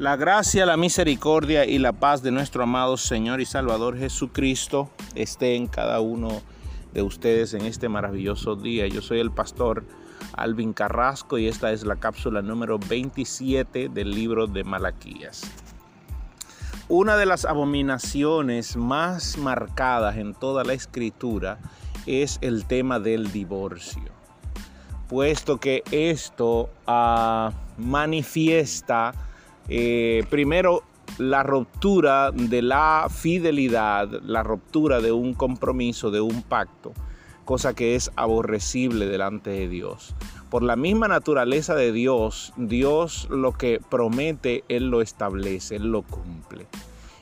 La gracia, la misericordia y la paz de nuestro amado Señor y Salvador Jesucristo esté en cada uno de ustedes en este maravilloso día. Yo soy el pastor Alvin Carrasco y esta es la cápsula número 27 del libro de Malaquías. Una de las abominaciones más marcadas en toda la escritura es el tema del divorcio, puesto que esto uh, manifiesta eh, primero, la ruptura de la fidelidad, la ruptura de un compromiso, de un pacto, cosa que es aborrecible delante de Dios. Por la misma naturaleza de Dios, Dios lo que promete, Él lo establece, Él lo cumple.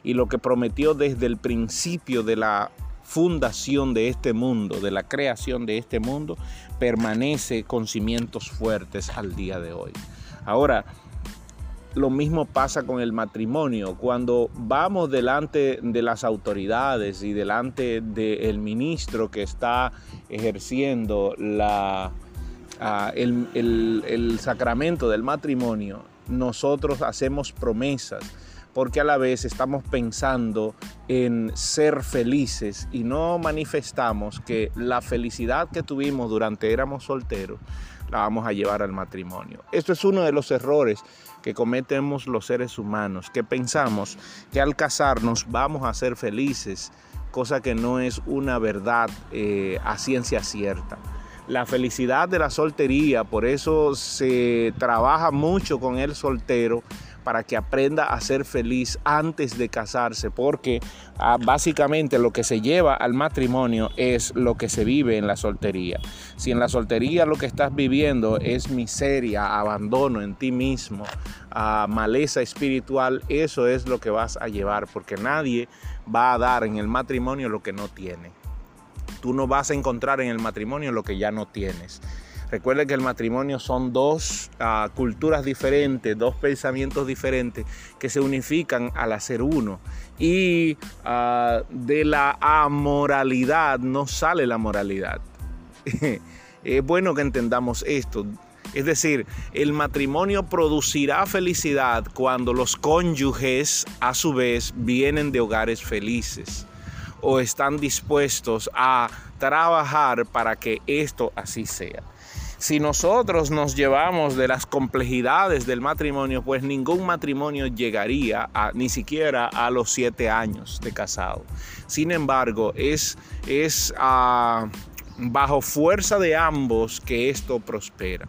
Y lo que prometió desde el principio de la fundación de este mundo, de la creación de este mundo, permanece con cimientos fuertes al día de hoy. Ahora, lo mismo pasa con el matrimonio. Cuando vamos delante de las autoridades y delante del ministro que está ejerciendo ah, el, el sacramento del matrimonio, nosotros hacemos promesas porque a la vez estamos pensando en ser felices y no manifestamos que la felicidad que tuvimos durante éramos solteros la vamos a llevar al matrimonio. Esto es uno de los errores que cometemos los seres humanos, que pensamos que al casarnos vamos a ser felices, cosa que no es una verdad eh, a ciencia cierta. La felicidad de la soltería, por eso se trabaja mucho con el soltero, para que aprenda a ser feliz antes de casarse, porque ah, básicamente lo que se lleva al matrimonio es lo que se vive en la soltería. Si en la soltería lo que estás viviendo es miseria, abandono en ti mismo, ah, maleza espiritual, eso es lo que vas a llevar, porque nadie va a dar en el matrimonio lo que no tiene. Tú no vas a encontrar en el matrimonio lo que ya no tienes. Recuerden que el matrimonio son dos ah, culturas diferentes, dos pensamientos diferentes que se unifican al hacer uno. Y ah, de la amoralidad no sale la moralidad. es bueno que entendamos esto. Es decir, el matrimonio producirá felicidad cuando los cónyuges a su vez vienen de hogares felices o están dispuestos a trabajar para que esto así sea. Si nosotros nos llevamos de las complejidades del matrimonio, pues ningún matrimonio llegaría a, ni siquiera a los siete años de casado. Sin embargo, es, es ah, bajo fuerza de ambos que esto prospera.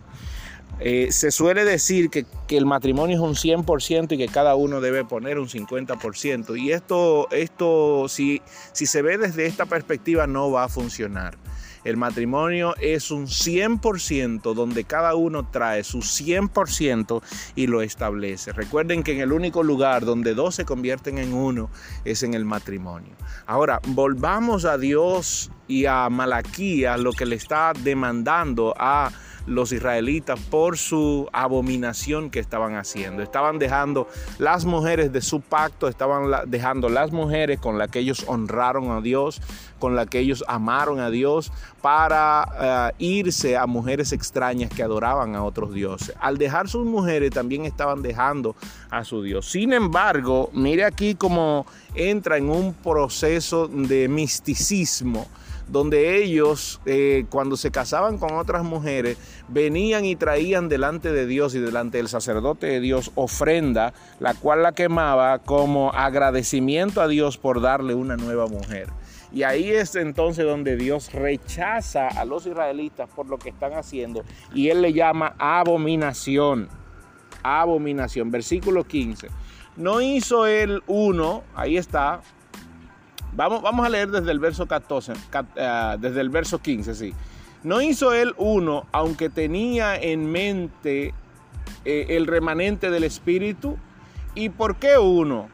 Eh, se suele decir que, el matrimonio es un 100% y que cada uno debe poner un 50%. Y esto, esto si, si se ve desde esta perspectiva, no va a funcionar. El matrimonio es un 100% donde cada uno trae su 100% y lo establece. Recuerden que en el único lugar donde dos se convierten en uno es en el matrimonio. Ahora, volvamos a Dios y a Malaquías, lo que le está demandando a los israelitas por su abominación que estaban haciendo. Estaban dejando las mujeres de su pacto, estaban dejando las mujeres con las que ellos honraron a Dios, con las que ellos amaron a Dios, para eh, irse a mujeres extrañas que adoraban a otros dioses. Al dejar sus mujeres también estaban dejando a su Dios. Sin embargo, mire aquí cómo entra en un proceso de misticismo donde ellos, eh, cuando se casaban con otras mujeres, venían y traían delante de Dios y delante del sacerdote de Dios ofrenda, la cual la quemaba como agradecimiento a Dios por darle una nueva mujer. Y ahí es entonces donde Dios rechaza a los israelitas por lo que están haciendo y Él le llama abominación. Abominación. Versículo 15. No hizo Él uno, ahí está, Vamos, vamos a leer desde el verso 14, eh, desde el verso 15, sí. No hizo él uno, aunque tenía en mente eh, el remanente del Espíritu. ¿Y por qué uno?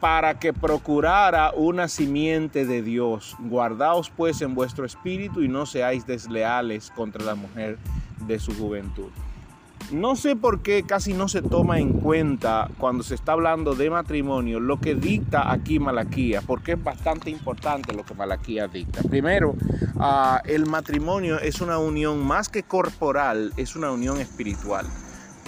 Para que procurara una simiente de Dios. Guardaos pues en vuestro espíritu y no seáis desleales contra la mujer de su juventud. No sé por qué casi no se toma en cuenta cuando se está hablando de matrimonio lo que dicta aquí Malaquía, porque es bastante importante lo que Malaquía dicta. Primero, ah, el matrimonio es una unión más que corporal, es una unión espiritual.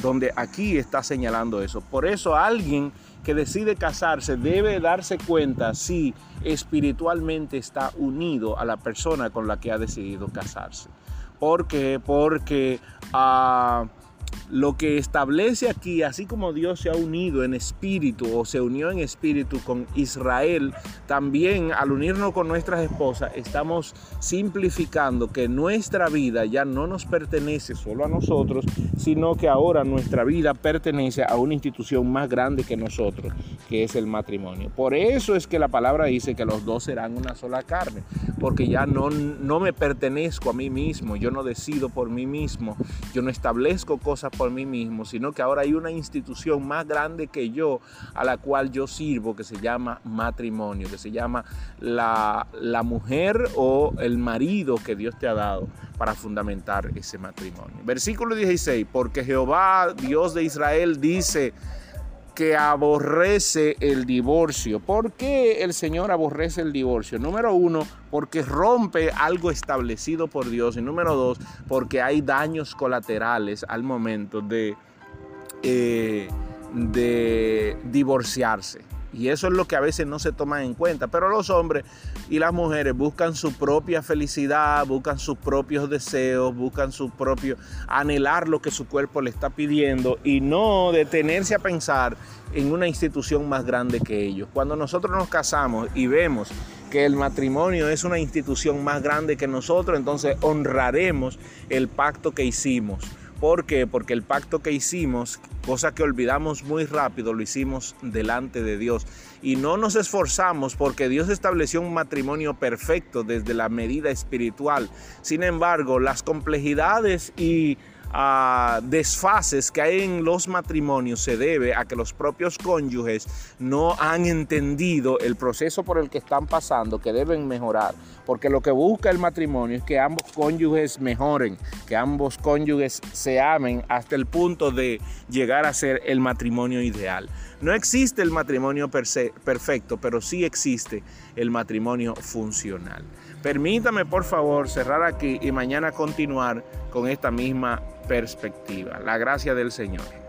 donde aquí está señalando eso. Por eso alguien que decide casarse debe darse cuenta si espiritualmente está unido a la persona con la que ha decidido casarse. ¿Por qué? Porque... Uh, lo que establece aquí, así como Dios se ha unido en espíritu o se unió en espíritu con Israel, también al unirnos con nuestras esposas, estamos simplificando que nuestra vida ya no nos pertenece solo a nosotros, sino que ahora nuestra vida pertenece a una institución más grande que nosotros, que es el matrimonio. Por eso es que la palabra dice que los dos serán una sola carne, porque ya no, no me pertenezco a mí mismo, yo no decido por mí mismo, yo no establezco cosas por mí mismo, sino que ahora hay una institución más grande que yo a la cual yo sirvo, que se llama matrimonio, que se llama la, la mujer o el marido que Dios te ha dado para fundamentar ese matrimonio. Versículo 16, porque Jehová, Dios de Israel, dice, que aborrece el divorcio. ¿Por qué el Señor aborrece el divorcio? Número uno, porque rompe algo establecido por Dios. Y número dos, porque hay daños colaterales al momento de, eh, de divorciarse. Y eso es lo que a veces no se toma en cuenta. Pero los hombres y las mujeres buscan su propia felicidad, buscan sus propios deseos, buscan su propio anhelar lo que su cuerpo le está pidiendo y no detenerse a pensar en una institución más grande que ellos. Cuando nosotros nos casamos y vemos que el matrimonio es una institución más grande que nosotros, entonces honraremos el pacto que hicimos ¿Por qué? Porque el pacto que hicimos, cosa que olvidamos muy rápido, lo hicimos delante de Dios. Y no nos esforzamos porque Dios estableció un matrimonio perfecto desde la medida espiritual. Sin embargo, las complejidades y a desfases que hay en los matrimonios se debe a que los propios cónyuges no han entendido el proceso por el que están pasando, que deben mejorar. Porque lo que busca el matrimonio es que ambos cónyuges mejoren, que ambos cónyuges se amen hasta el punto de llegar a ser el matrimonio ideal. No existe el matrimonio perfecto, pero sí existe el matrimonio funcional. Permítame por favor cerrar aquí y mañana continuar con esta misma perspectiva. La gracia del Señor.